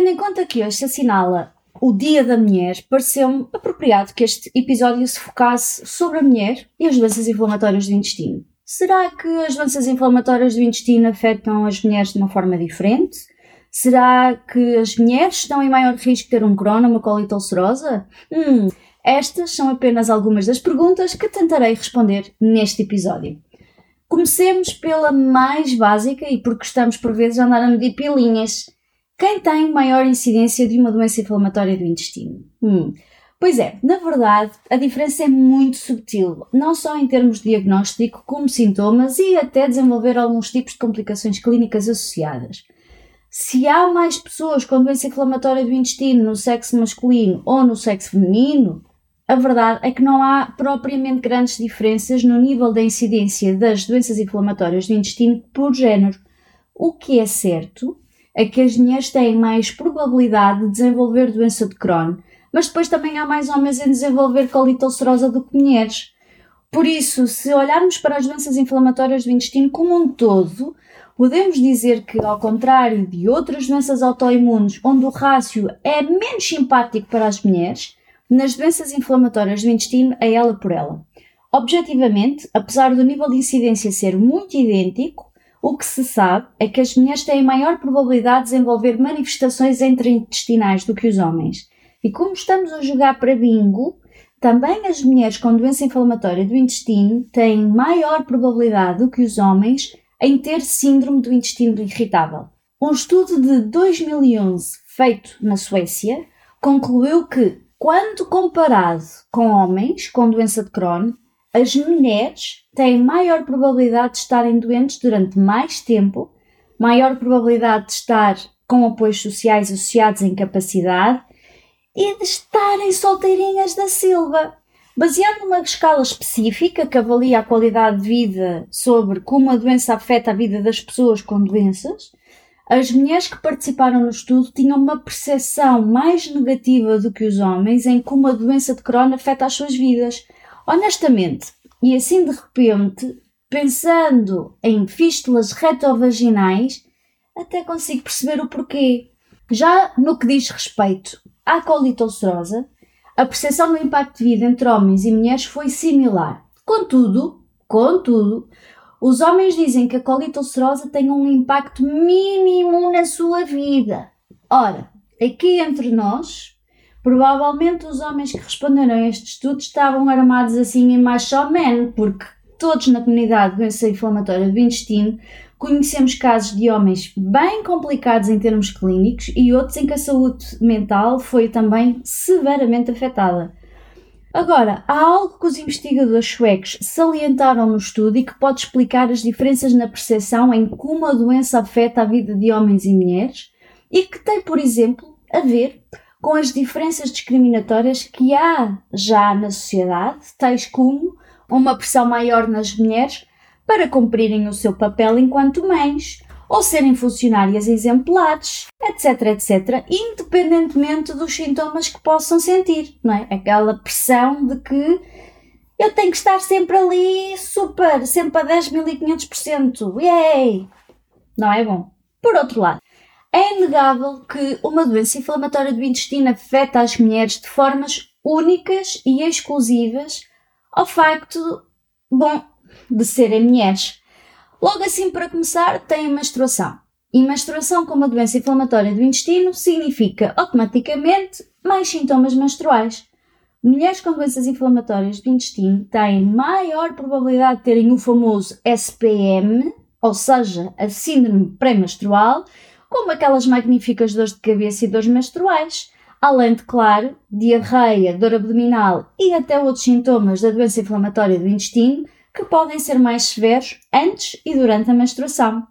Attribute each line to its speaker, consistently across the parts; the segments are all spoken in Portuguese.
Speaker 1: Tendo em conta que hoje se assinala o Dia da Mulher, pareceu-me apropriado que este episódio se focasse sobre a mulher e as doenças inflamatórias do intestino. Será que as doenças inflamatórias do intestino afetam as mulheres de uma forma diferente? Será que as mulheres estão em maior risco de ter um ou uma colite ulcerosa? Hum, estas são apenas algumas das perguntas que tentarei responder neste episódio. Comecemos pela mais básica e porque estamos por vezes a andar a medir pilinhas. Quem tem maior incidência de uma doença inflamatória do intestino? Hum. Pois é, na verdade, a diferença é muito subtil, não só em termos de diagnóstico, como sintomas e até desenvolver alguns tipos de complicações clínicas associadas. Se há mais pessoas com doença inflamatória do intestino no sexo masculino ou no sexo feminino, a verdade é que não há propriamente grandes diferenças no nível da incidência das doenças inflamatórias do intestino por género. O que é certo é que as mulheres têm mais probabilidade de desenvolver doença de Crohn, mas depois também há mais homens em desenvolver colite ulcerosa do que mulheres. Por isso, se olharmos para as doenças inflamatórias do intestino como um todo, podemos dizer que, ao contrário de outras doenças autoimunes, onde o rácio é menos simpático para as mulheres, nas doenças inflamatórias do intestino é ela por ela. Objetivamente, apesar do nível de incidência ser muito idêntico, o que se sabe é que as mulheres têm maior probabilidade de desenvolver manifestações intestinais do que os homens. E como estamos a jogar para bingo, também as mulheres com doença inflamatória do intestino têm maior probabilidade do que os homens em ter síndrome do intestino irritável. Um estudo de 2011 feito na Suécia concluiu que, quando comparado com homens com doença de Crohn, as mulheres têm maior probabilidade de estarem doentes durante mais tempo, maior probabilidade de estar com apoios sociais associados à incapacidade e de estarem solteirinhas da Silva. Baseado numa escala específica que avalia a qualidade de vida sobre como a doença afeta a vida das pessoas com doenças, as mulheres que participaram no estudo tinham uma percepção mais negativa do que os homens em como a doença de Crohn afeta as suas vidas honestamente, e assim de repente, pensando em fístulas retovaginais, até consigo perceber o porquê. Já no que diz respeito à colite ulcerosa, a percepção do impacto de vida entre homens e mulheres foi similar. Contudo, contudo, os homens dizem que a colite ulcerosa tem um impacto mínimo na sua vida. Ora, aqui entre nós, Provavelmente os homens que responderam a este estudo estavam armados assim em macho man, porque todos na comunidade de doença inflamatória do intestino conhecemos casos de homens bem complicados em termos clínicos e outros em que a saúde mental foi também severamente afetada. Agora, há algo que os investigadores suecos salientaram no estudo e que pode explicar as diferenças na percepção em como a doença afeta a vida de homens e mulheres e que tem, por exemplo, a ver com as diferenças discriminatórias que há já na sociedade, tais como uma pressão maior nas mulheres para cumprirem o seu papel enquanto mães, ou serem funcionárias exemplares, etc, etc, independentemente dos sintomas que possam sentir, não é? Aquela pressão de que eu tenho que estar sempre ali super, sempre a 10.500%, yay! Não é bom? Por outro lado, é inegável que uma doença inflamatória do intestino afeta as mulheres de formas únicas e exclusivas ao facto, bom, de serem mulheres. Logo assim, para começar, tem a menstruação. E menstruação como uma doença inflamatória do intestino significa automaticamente mais sintomas menstruais. Mulheres com doenças inflamatórias do intestino têm maior probabilidade de terem o famoso SPM, ou seja, a síndrome pré-menstrual, como aquelas magníficas dores de cabeça e dores menstruais, além de, claro, diarreia, dor abdominal e até outros sintomas da doença inflamatória do intestino que podem ser mais severos antes e durante a menstruação.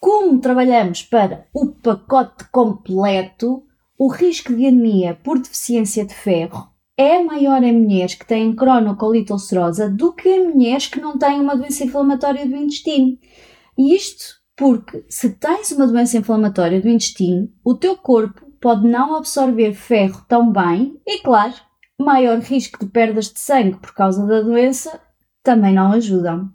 Speaker 1: Como trabalhamos para o pacote completo, o risco de anemia por deficiência de ferro é maior em mulheres que têm cronocolite ulcerosa do que em mulheres que não têm uma doença inflamatória do intestino. E isto porque, se tens uma doença inflamatória do intestino, o teu corpo pode não absorver ferro tão bem e, claro, maior risco de perdas de sangue por causa da doença também não ajudam.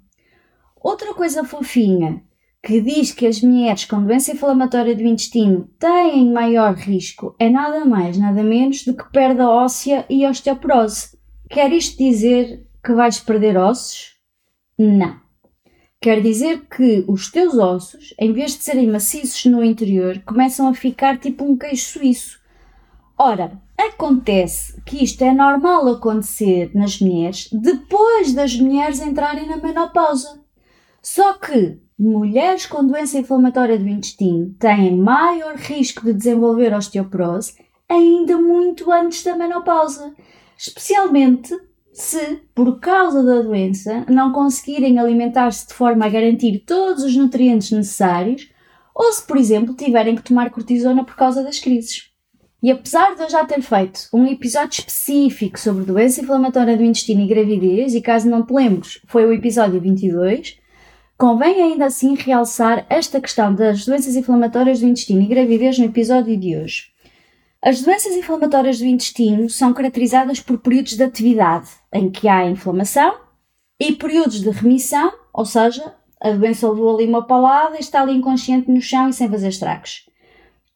Speaker 1: Outra coisa fofinha que diz que as mulheres com doença inflamatória do intestino têm maior risco é nada mais, nada menos do que perda óssea e osteoporose. Quer isto dizer que vais perder ossos? Não. Quer dizer que os teus ossos, em vez de serem maciços no interior, começam a ficar tipo um queijo suíço. Ora, acontece que isto é normal acontecer nas mulheres depois das mulheres entrarem na menopausa. Só que mulheres com doença inflamatória do intestino têm maior risco de desenvolver osteoporose ainda muito antes da menopausa, especialmente se, por causa da doença, não conseguirem alimentar-se de forma a garantir todos os nutrientes necessários, ou se, por exemplo, tiverem que tomar cortisona por causa das crises. E apesar de eu já ter feito um episódio específico sobre doença inflamatória do intestino e gravidez, e caso não te lembres, foi o episódio 22, convém ainda assim realçar esta questão das doenças inflamatórias do intestino e gravidez no episódio de hoje. As doenças inflamatórias do intestino são caracterizadas por períodos de atividade em que há inflamação e períodos de remissão, ou seja, a doença levou ali uma palada e está ali inconsciente no chão e sem fazer estragos.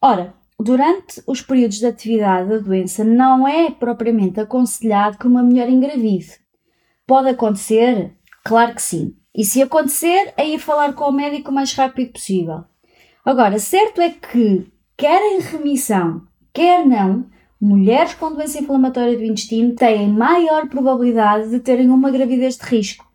Speaker 1: Ora, durante os períodos de atividade da doença não é propriamente aconselhado que uma mulher engravide. Pode acontecer? Claro que sim. E se acontecer, é ir falar com o médico o mais rápido possível. Agora, certo é que, quer em remissão, quer não, mulheres com doença inflamatória do intestino têm maior probabilidade de terem uma gravidez de risco.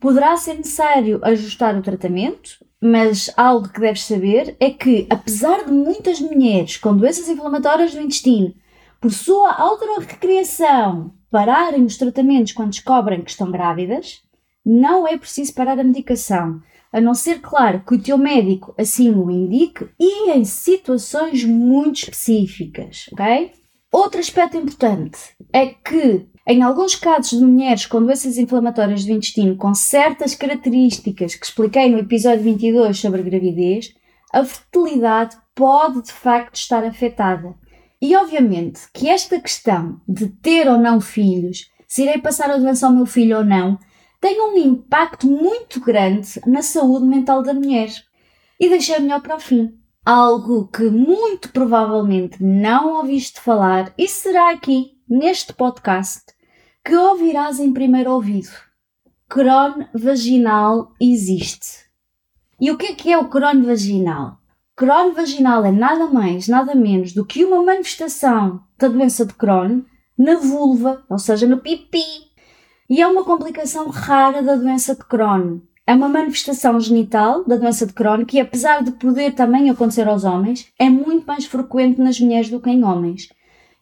Speaker 1: Poderá ser necessário ajustar o tratamento, mas algo que deves saber é que, apesar de muitas mulheres com doenças inflamatórias do intestino, por sua autorrecriação, pararem os tratamentos quando descobrem que estão grávidas, não é preciso parar a medicação a não ser, claro, que o teu médico assim o indique e em situações muito específicas, ok? Outro aspecto importante é que, em alguns casos de mulheres com doenças inflamatórias do intestino com certas características que expliquei no episódio 22 sobre gravidez, a fertilidade pode de facto estar afetada. E obviamente que esta questão de ter ou não filhos, se irei passar a doença ao meu filho ou não, tem um impacto muito grande na saúde mental da mulher. E deixei melhor para o fim. Algo que muito provavelmente não ouviste falar e será aqui, neste podcast, que ouvirás em primeiro ouvido. Crohn vaginal existe. E o que é que é o Crohn vaginal? Crohn vaginal é nada mais, nada menos do que uma manifestação da doença de Crohn na vulva, ou seja, no pipi e é uma complicação rara da doença de Crohn. É uma manifestação genital da doença de Crohn que, apesar de poder também acontecer aos homens, é muito mais frequente nas mulheres do que em homens.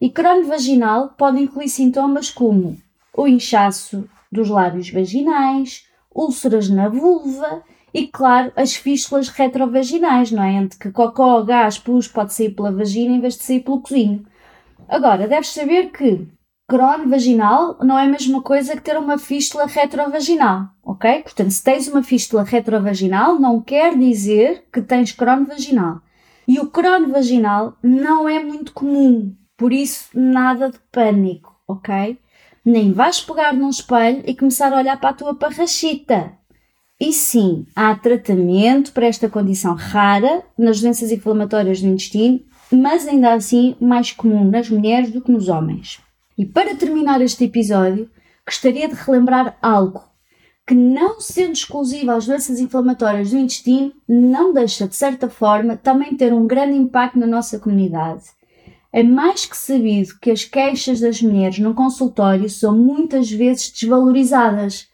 Speaker 1: E Crohn vaginal pode incluir sintomas como o inchaço dos lábios vaginais, úlceras na vulva e, claro, as fístulas retrovaginais, não é? Entre que cocó, gás, pus pode sair pela vagina em vez de sair pelo cozinho. Agora, deves saber que Crohn vaginal não é a mesma coisa que ter uma fístula retrovaginal, ok? Portanto, se tens uma fístula retrovaginal, não quer dizer que tens Crohn vaginal. E o Crohn vaginal não é muito comum, por isso nada de pânico, ok? Nem vais pegar num espelho e começar a olhar para a tua parrachita. E sim, há tratamento para esta condição rara nas doenças inflamatórias do intestino, mas ainda assim mais comum nas mulheres do que nos homens. E para terminar este episódio, gostaria de relembrar algo que, não sendo exclusivo às doenças inflamatórias do intestino, não deixa, de certa forma, também ter um grande impacto na nossa comunidade. É mais que sabido que as queixas das mulheres no consultório são muitas vezes desvalorizadas.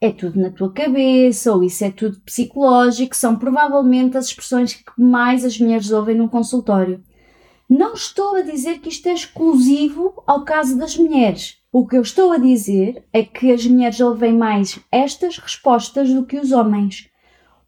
Speaker 1: É tudo na tua cabeça, ou isso é tudo psicológico, são provavelmente as expressões que mais as mulheres ouvem no consultório. Não estou a dizer que isto é exclusivo ao caso das mulheres. O que eu estou a dizer é que as mulheres ouvem mais estas respostas do que os homens.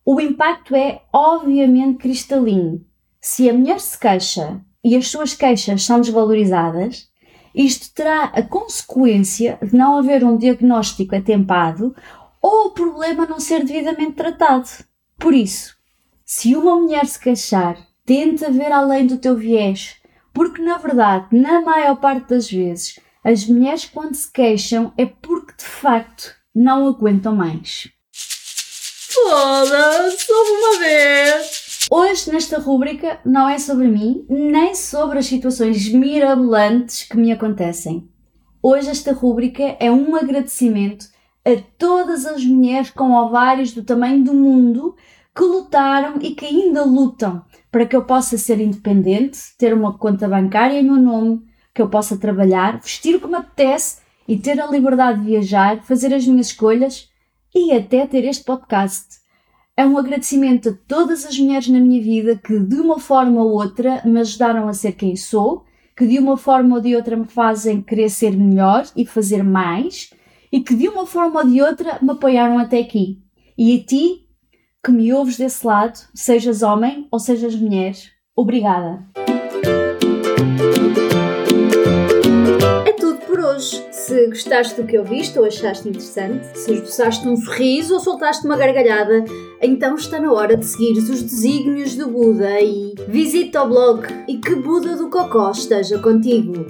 Speaker 1: o impacto é obviamente cristalino. Se a mulher se queixa e as suas queixas são desvalorizadas, isto terá a consequência de não haver um diagnóstico atempado ou o problema não ser devidamente tratado. Por isso, se uma mulher se queixar, tenta ver além do teu viés, porque na verdade, na maior parte das vezes, as mulheres quando se queixam é porque de facto não aguentam mais.
Speaker 2: Foda-se uma vez!
Speaker 1: Hoje, nesta rúbrica, não é sobre mim, nem sobre as situações mirabolantes que me acontecem. Hoje, esta rúbrica é um agradecimento a todas as mulheres com ovários do tamanho do mundo que lutaram e que ainda lutam para que eu possa ser independente, ter uma conta bancária em meu nome, que eu possa trabalhar, vestir o que me apetece e ter a liberdade de viajar, fazer as minhas escolhas e até ter este podcast. É um agradecimento a todas as mulheres na minha vida que, de uma forma ou outra, me ajudaram a ser quem sou, que de uma forma ou de outra me fazem querer ser melhor e fazer mais, e que de uma forma ou de outra me apoiaram até aqui. E a ti, que me ouves desse lado, sejas homem ou sejas mulher, obrigada.
Speaker 2: É tudo por hoje. Se gostaste do que ouviste ou achaste interessante, se esboçaste um sorriso ou soltaste uma gargalhada, então está na hora de seguir os desígnios do Buda e visita o blog e que Buda do Cocó esteja contigo.